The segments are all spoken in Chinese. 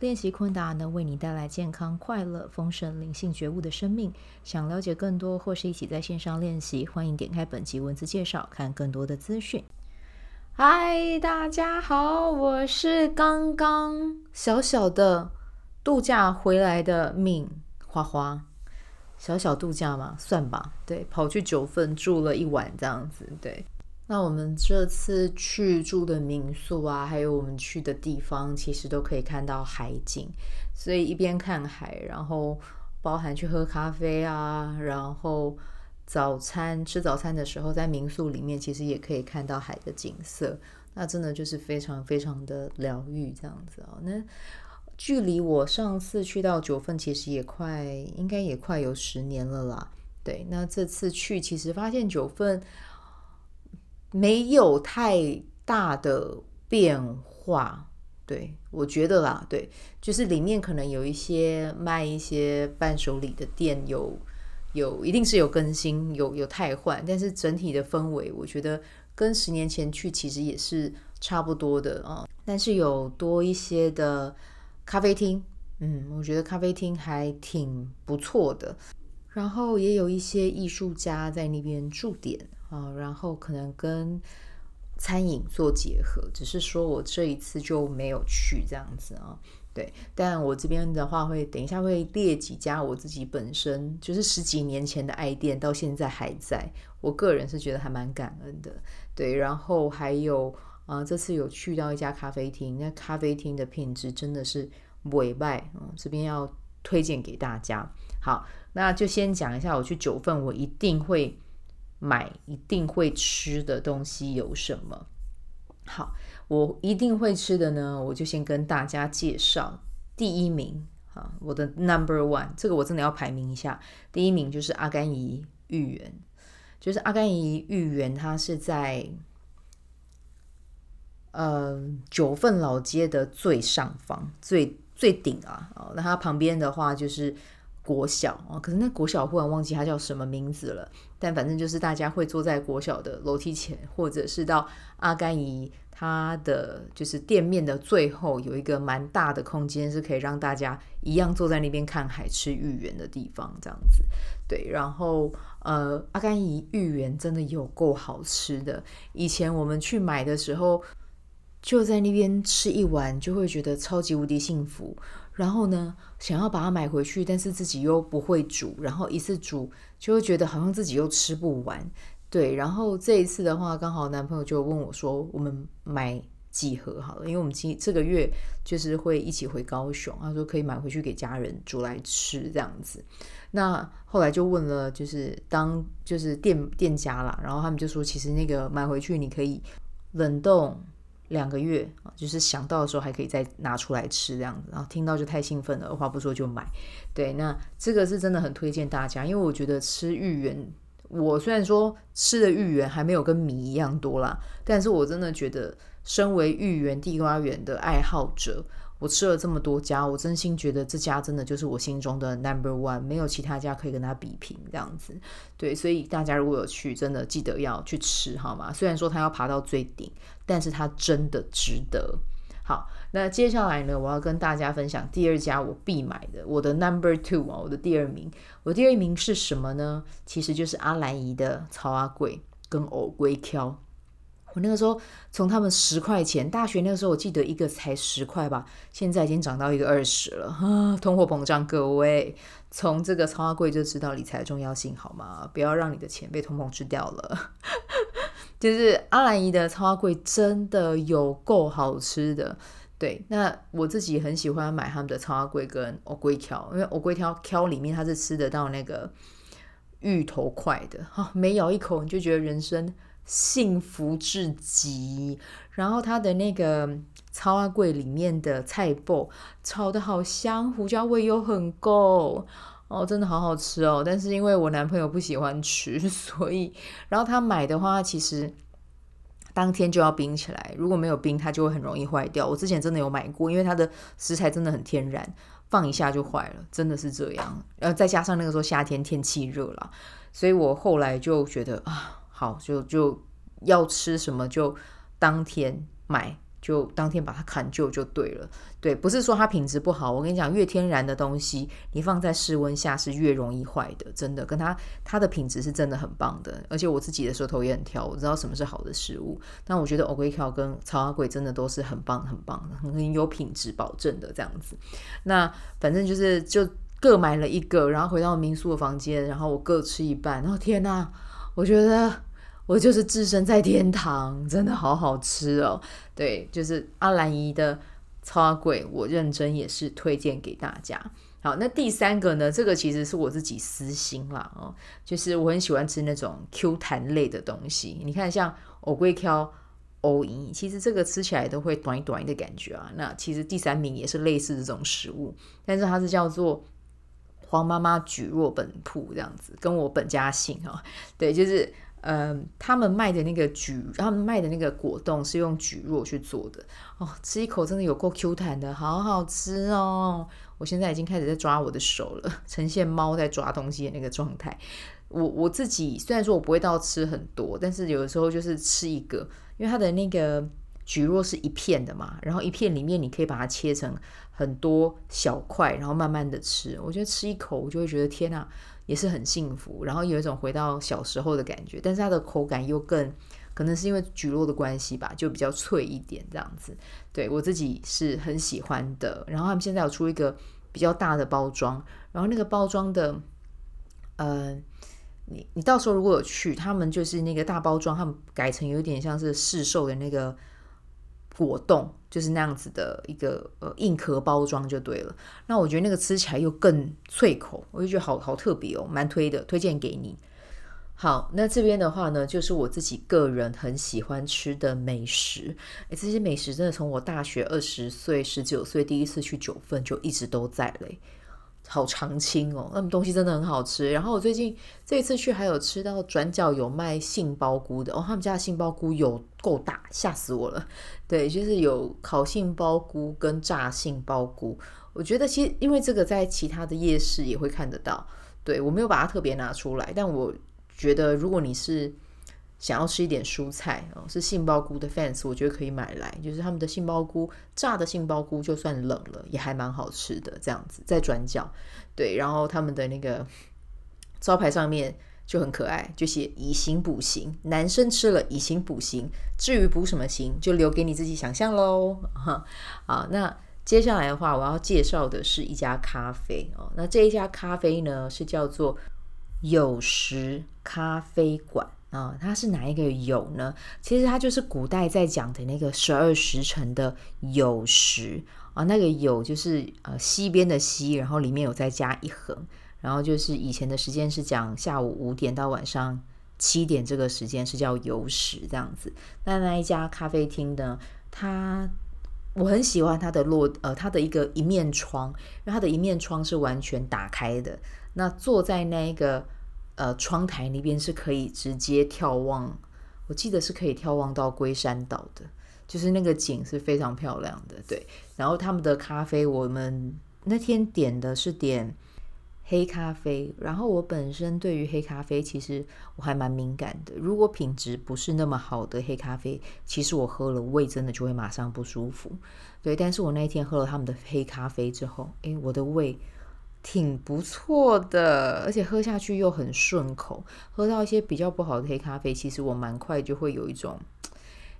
练习昆达能为你带来健康、快乐、丰盛、灵性觉悟的生命。想了解更多或是一起在线上练习，欢迎点开本集文字介绍，看更多的资讯。嗨，大家好，我是刚刚小小的度假回来的敏花花。小小度假嘛，算吧。对，跑去九份住了一晚，这样子。对。那我们这次去住的民宿啊，还有我们去的地方，其实都可以看到海景，所以一边看海，然后包含去喝咖啡啊，然后早餐吃早餐的时候，在民宿里面其实也可以看到海的景色，那真的就是非常非常的疗愈这样子哦。那距离我上次去到九份，其实也快，应该也快有十年了啦。对，那这次去其实发现九份。没有太大的变化，对，我觉得啦，对，就是里面可能有一些卖一些伴手礼的店有，有一定是有更新，有有汰换，但是整体的氛围，我觉得跟十年前去其实也是差不多的啊。但是有多一些的咖啡厅，嗯，我觉得咖啡厅还挺不错的，然后也有一些艺术家在那边驻点。啊，然后可能跟餐饮做结合，只是说我这一次就没有去这样子啊。对，但我这边的话会等一下会列几家我自己本身就是十几年前的爱店，到现在还在，我个人是觉得还蛮感恩的。对，然后还有啊、这次有去到一家咖啡厅，那咖啡厅的品质真的是委外，嗯，这边要推荐给大家。好，那就先讲一下，我去九份，我一定会。买一定会吃的东西有什么？好，我一定会吃的呢，我就先跟大家介绍第一名啊，我的 number one，这个我真的要排名一下。第一名就是阿甘怡芋圆，就是阿甘怡芋圆，它是在呃九份老街的最上方，最最顶啊。那它旁边的话就是。国小啊，可是那国小忽然忘记它叫什么名字了。但反正就是大家会坐在国小的楼梯前，或者是到阿甘怡它的就是店面的最后有一个蛮大的空间，是可以让大家一样坐在那边看海吃芋圆的地方，这样子。对，然后呃，阿甘怡芋圆真的有够好吃的。以前我们去买的时候，就在那边吃一碗，就会觉得超级无敌幸福。然后呢，想要把它买回去，但是自己又不会煮，然后一次煮就会觉得好像自己又吃不完，对。然后这一次的话，刚好男朋友就问我说：“我们买几盒好了？因为我们今这个月就是会一起回高雄，他说可以买回去给家人煮来吃这样子。”那后来就问了，就是当就是店店家啦，然后他们就说，其实那个买回去你可以冷冻。两个月啊，就是想到的时候还可以再拿出来吃这样子，然后听到就太兴奋了，二话不说就买。对，那这个是真的很推荐大家，因为我觉得吃芋圆，我虽然说吃的芋圆还没有跟米一样多啦，但是我真的觉得，身为芋圆地瓜圆的爱好者。我吃了这么多家，我真心觉得这家真的就是我心中的 number one，没有其他家可以跟它比拼这样子。对，所以大家如果有去，真的记得要去吃好吗？虽然说它要爬到最顶，但是它真的值得。好，那接下来呢，我要跟大家分享第二家我必买的，我的 number two 啊，我的第二名。我第二名是什么呢？其实就是阿兰姨的曹阿贵跟藕龟挑。我那个时候从他们十块钱，大学那个时候我记得一个才十块吧，现在已经涨到一个二十了啊！通货膨胀，各位从这个草仔粿就知道理财的重要性好吗？不要让你的钱被通膨吃掉了。就是阿兰姨的草仔粿真的有够好吃的，对。那我自己很喜欢买他们的草仔粿跟藕粿条，因为藕粿条条里面它是吃得到那个芋头块的，哈，每咬一口你就觉得人生。幸福至极，然后它的那个草仔粿里面的菜脯炒得好香，胡椒味又很够哦，真的好好吃哦。但是因为我男朋友不喜欢吃，所以然后他买的话，其实当天就要冰起来，如果没有冰，它就会很容易坏掉。我之前真的有买过，因为它的食材真的很天然，放一下就坏了，真的是这样。呃，再加上那个时候夏天天气热了，所以我后来就觉得啊，好，就就要吃什么就当天买。就当天把它砍旧就对了，对，不是说它品质不好。我跟你讲，越天然的东西，你放在室温下是越容易坏的，真的。跟它它的品质是真的很棒的，而且我自己的舌头也很挑，我知道什么是好的食物。但我觉得乌龟壳跟草花鬼真的都是很棒很棒，很有品质保证的这样子。那反正就是就各买了一个，然后回到民宿的房间，然后我各吃一半。然后天哪，我觉得。我就是置身在天堂，真的好好吃哦。对，就是阿兰姨的草仔粿，我认真也是推荐给大家。好，那第三个呢？这个其实是我自己私心啦哦，就是我很喜欢吃那种 Q 弹类的东西。你看，像藕龟壳、藕银，其实这个吃起来都会短一短的感觉啊。那其实第三名也是类似这种食物，但是它是叫做黄妈妈蒟蒻本铺这样子，跟我本家姓啊。对，就是。嗯，他们卖的那个橘，他们卖的那个果冻是用蒟蒻去做的哦，吃一口真的有够 Q 弹的，好好吃哦！我现在已经开始在抓我的手了，呈现猫在抓东西的那个状态。我我自己虽然说我不会到吃很多，但是有的时候就是吃一个，因为它的那个蒟蒻是一片的嘛，然后一片里面你可以把它切成很多小块，然后慢慢的吃。我觉得吃一口我就会觉得天哪！也是很幸福，然后有一种回到小时候的感觉，但是它的口感又更，可能是因为蒟蒻的关系吧，就比较脆一点这样子。对，我自己是很喜欢的。然后他们现在有出一个比较大的包装，然后那个包装的，呃，你你到时候如果有去，他们就是那个大包装，他们改成有点像是市售的那个。果冻就是那样子的一个呃硬壳包装就对了。那我觉得那个吃起来又更脆口，我就觉得好好特别哦，蛮推的，推荐给你。好，那这边的话呢，就是我自己个人很喜欢吃的美食。诶，这些美食真的从我大学二十岁、十九岁第一次去九份就一直都在嘞。好常青哦，那么东西真的很好吃。然后我最近这一次去还有吃到转角有卖杏鲍菇的哦，他们家的杏鲍菇有够大，吓死我了。对，就是有烤杏鲍菇跟炸杏鲍菇。我觉得其实因为这个在其他的夜市也会看得到，对，我没有把它特别拿出来，但我觉得如果你是。想要吃一点蔬菜哦，是杏鲍菇的 fans，我觉得可以买来。就是他们的杏鲍菇，炸的杏鲍菇，就算冷了也还蛮好吃的。这样子在转角，对，然后他们的那个招牌上面就很可爱，就写以形补形，男生吃了以形补形。至于补什么形，就留给你自己想象喽。哈，好，那接下来的话，我要介绍的是一家咖啡哦。那这一家咖啡呢，是叫做有时咖啡馆。啊、它是哪一个酉呢？其实它就是古代在讲的那个十二时辰的酉时啊，那个酉就是呃西边的西，然后里面有再加一横，然后就是以前的时间是讲下午五点到晚上七点，这个时间是叫酉时这样子。那那一家咖啡厅呢，它我很喜欢它的落呃它的一个一面窗，因为它的一面窗是完全打开的，那坐在那个。呃，窗台那边是可以直接眺望，我记得是可以眺望到龟山岛的，就是那个景是非常漂亮的。对，然后他们的咖啡，我们那天点的是点黑咖啡，然后我本身对于黑咖啡其实我还蛮敏感的，如果品质不是那么好的黑咖啡，其实我喝了胃真的就会马上不舒服。对，但是我那一天喝了他们的黑咖啡之后，诶，我的胃。挺不错的，而且喝下去又很顺口。喝到一些比较不好的黑咖啡，其实我蛮快就会有一种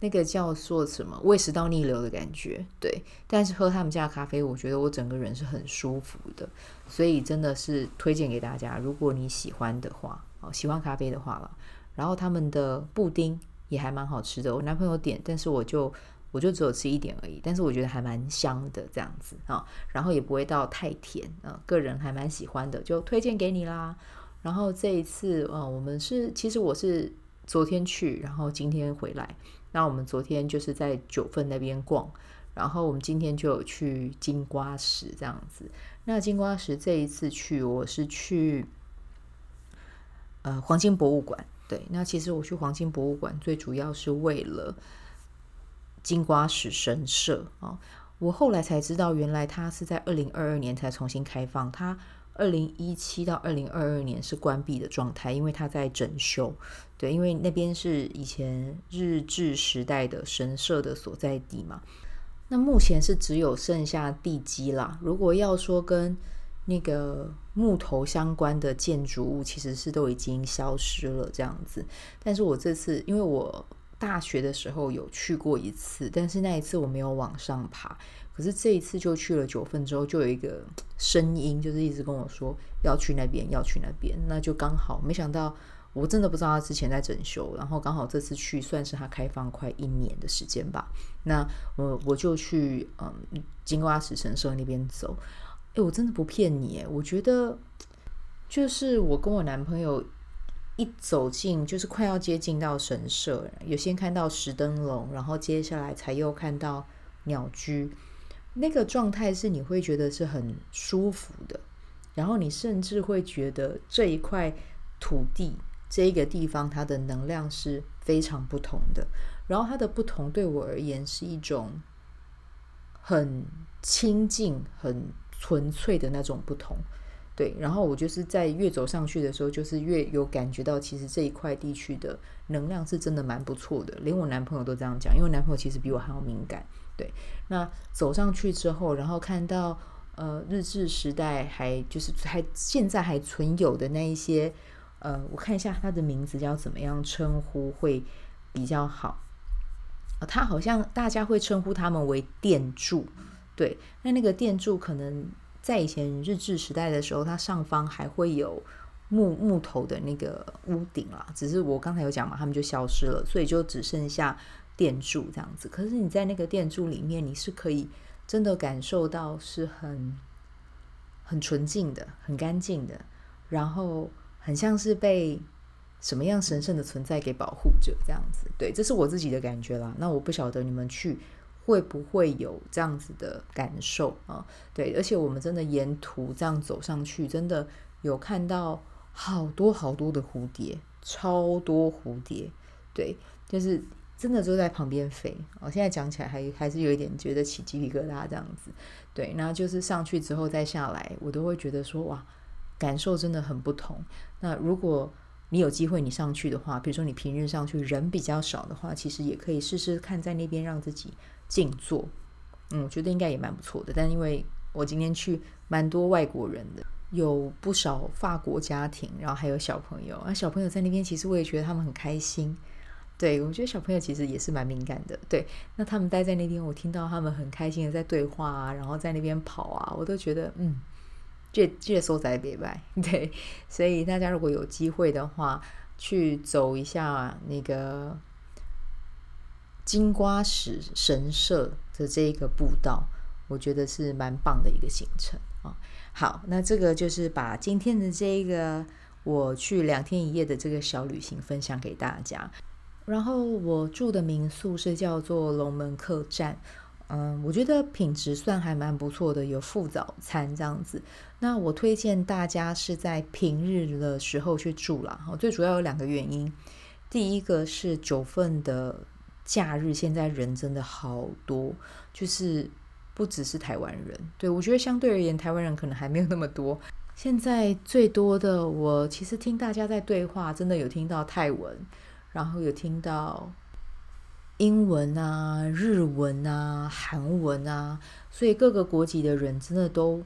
那个叫做什么胃食道逆流的感觉。对，但是喝他们家的咖啡，我觉得我整个人是很舒服的，所以真的是推荐给大家。如果你喜欢的话，哦，喜欢咖啡的话了，然后他们的布丁也还蛮好吃的。我男朋友点，但是我就。我就只有吃一点而已，但是我觉得还蛮香的这样子啊，然后也不会到太甜啊，个人还蛮喜欢的，就推荐给你啦。然后这一次啊，我们是其实我是昨天去，然后今天回来。那我们昨天就是在九份那边逛，然后我们今天就有去金瓜石这样子。那金瓜石这一次去，我是去呃黄金博物馆。对，那其实我去黄金博物馆最主要是为了金瓜石神社啊。我后来才知道，原来它是在二零二二年才重新开放。它二零一七到二零二二年是关闭的状态，因为它在整修。对，因为那边是以前日治时代的神社的所在地嘛。那目前是只有剩下地基啦。如果要说跟那个木头相关的建筑物，其实是都已经消失了这样子。但是我这次，因为我大学的时候有去过一次，但是那一次我没有往上爬。可是这一次就去了九份之后，就有一个声音，就是一直跟我说要去那边，要去那边。那就刚好，没想到我真的不知道他之前在整修，然后刚好这次去算是他开放快一年的时间吧。那我我就去嗯金瓜石神社那边走。哎，我真的不骗你，哎，我觉得就是我跟我男朋友一走进，就是快要接近到神社，有先看到石灯笼，然后接下来才又看到鸟居，那个状态是你会觉得是很舒服的，然后你甚至会觉得这一块土地这一个地方它的能量是非常不同的，然后它的不同对我而言是一种很亲近、很。纯粹的那种不同，对。然后我就是在越走上去的时候，就是越有感觉到，其实这一块地区的能量是真的蛮不错的。连我男朋友都这样讲，因为男朋友其实比我还要敏感。对。那走上去之后，然后看到呃日治时代还就是还现在还存有的那一些呃，我看一下他的名字叫怎么样称呼会比较好。他好像大家会称呼他们为殿柱。对，那那个殿柱可能在以前日治时代的时候，它上方还会有木木头的那个屋顶啦。只是我刚才有讲嘛，他们就消失了，所以就只剩下殿柱这样子。可是你在那个殿柱里面，你是可以真的感受到是很很纯净的、很干净的，然后很像是被什么样神圣的存在给保护着这样子。对，这是我自己的感觉啦。那我不晓得你们去。会不会有这样子的感受啊？对，而且我们真的沿途这样走上去，真的有看到好多好多的蝴蝶，超多蝴蝶。对，就是真的就在旁边飞。我现在讲起来还还是有一点觉得起鸡皮疙瘩这样子。对，那就是上去之后再下来，我都会觉得说哇，感受真的很不同。那如果你有机会你上去的话，比如说你平日上去人比较少的话，其实也可以试试看在那边让自己。静坐，嗯，我觉得应该也蛮不错的。但因为我今天去蛮多外国人的，有不少法国家庭，然后还有小朋友啊，小朋友在那边，其实我也觉得他们很开心。对，我觉得小朋友其实也是蛮敏感的。对，那他们待在那边，我听到他们很开心的在对话啊，然后在那边跑啊，我都觉得嗯，这这所在别拜。对，所以大家如果有机会的话，去走一下那个。金瓜石神社的这一个步道，我觉得是蛮棒的一个行程啊。好，那这个就是把今天的这一个我去两天一夜的这个小旅行分享给大家。然后我住的民宿是叫做龙门客栈，嗯，我觉得品质算还蛮不错的，有附早餐这样子。那我推荐大家是在平日的时候去住啦。最主要有两个原因，第一个是九份的。假日现在人真的好多，就是不只是台湾人。对，我觉得相对而言，台湾人可能还没有那么多。现在最多的，我其实听大家在对话，真的有听到泰文，然后有听到英文啊、日文啊、韩文啊，所以各个国籍的人真的都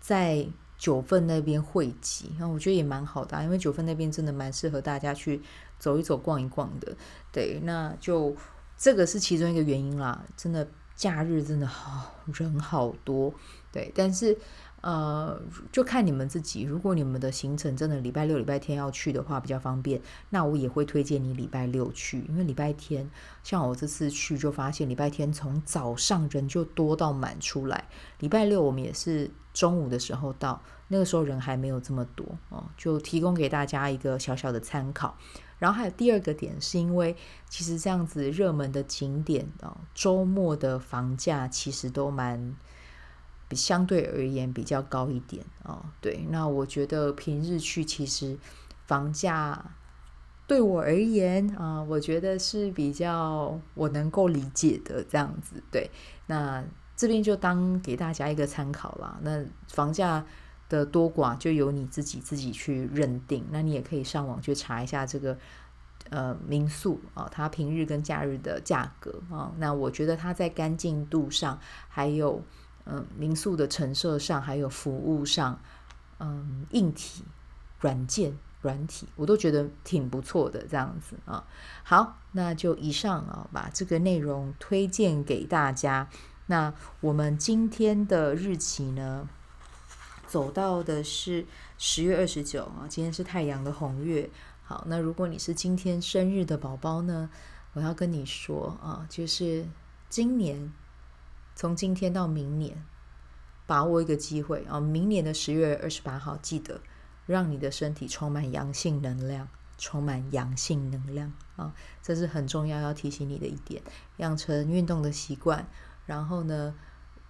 在九份那边汇集。然后我觉得也蛮好的，因为九份那边真的蛮适合大家去。走一走，逛一逛的，对，那就这个是其中一个原因啦。真的，假日真的好人好多，对。但是，呃，就看你们自己。如果你们的行程真的礼拜六、礼拜天要去的话，比较方便，那我也会推荐你礼拜六去，因为礼拜天，像我这次去就发现，礼拜天从早上人就多到满出来。礼拜六我们也是中午的时候到，那个时候人还没有这么多哦，就提供给大家一个小小的参考。然后还有第二个点，是因为其实这样子热门的景点哦，周末的房价其实都蛮相对而言比较高一点哦。对，那我觉得平日去其实房价对我而言啊，我觉得是比较我能够理解的这样子。对，那这边就当给大家一个参考啦。那房价的多寡就由你自己自己去认定。那你也可以上网去查一下这个。呃，民宿啊，它平日跟假日的价格啊，那我觉得它在干净度上，还有嗯、民宿的陈设上，还有服务上，嗯，硬体、软件、软体，我都觉得挺不错的这样子啊。好，那就以上啊，把这个内容推荐给大家。那我们今天的日期呢，走到的是十月二十九啊，今天是太阳的红月。好，那如果你是今天生日的宝宝呢，我要跟你说啊，就是今年从今天到明年，把握一个机会啊，明年的十月二十八号，记得让你的身体充满阳性能量，充满阳性能量啊，这是很重要要提醒你的一点，养成运动的习惯，然后呢，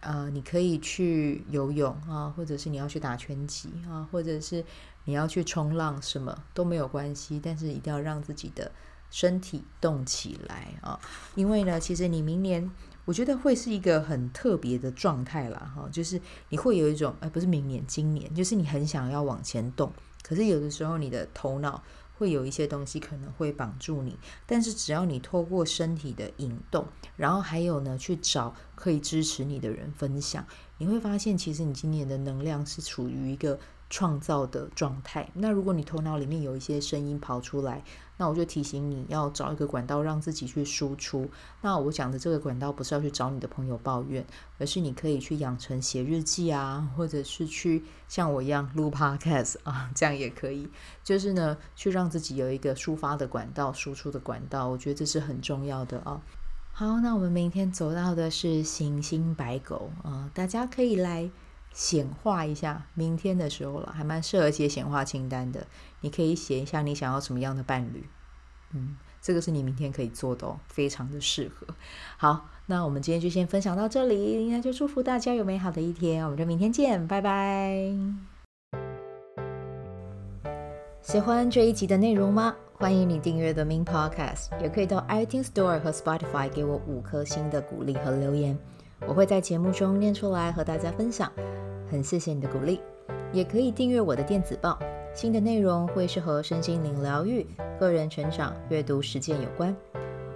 呃，你可以去游泳啊，或者是你要去打拳击啊，或者是。你要去冲浪，什么都没有关系，但是一定要让自己的身体动起来啊！因为呢，其实你明年我觉得会是一个很特别的状态啦，哈，就是你会有一种，哎，不是明年，今年，就是你很想要往前动，可是有的时候你的头脑会有一些东西可能会绑住你，但是只要你透过身体的引动，然后还有呢，去找可以支持你的人分享，你会发现，其实你今年的能量是处于一个。创造的状态。那如果你头脑里面有一些声音跑出来，那我就提醒你要找一个管道让自己去输出。那我讲的这个管道不是要去找你的朋友抱怨，而是你可以去养成写日记啊，或者是去像我一样录 podcast 啊，这样也可以。就是呢，去让自己有一个抒发的管道、输出的管道，我觉得这是很重要的啊。好，那我们明天走到的是行星白狗啊，大家可以来。显化一下明天的时候了，还蛮适合写显化清单的。你可以写一下你想要什么样的伴侣，嗯，这个是你明天可以做的哦，非常的适合。好，那我们今天就先分享到这里，那就祝福大家有美好的一天，我们就明天见，拜拜。喜欢这一集的内容吗？欢迎你订阅 The Min Podcast，也可以到 iTunes Store 和 Spotify 给我五颗星的鼓励和留言。我会在节目中念出来和大家分享，很谢谢你的鼓励。也可以订阅我的电子报，新的内容会是和身心灵疗愈、个人成长、阅读实践有关。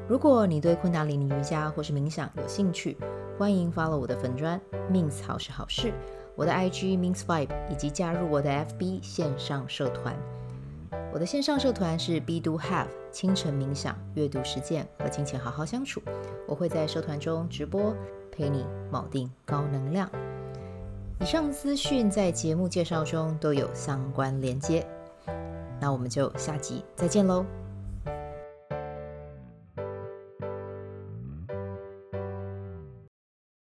如果你对昆达里尼瑜伽或是冥想有兴趣，欢迎 follow 我的粉专 Min 好是好事，我的 IG means vibe，以及加入我的 FB 线上社团。我的线上社团是 Be Do Have 清晨冥想、阅读实践和金钱好好相处。我会在社团中直播。陪你铆定高能量。以上资讯在节目介绍中都有相关连接。那我们就下集再见喽。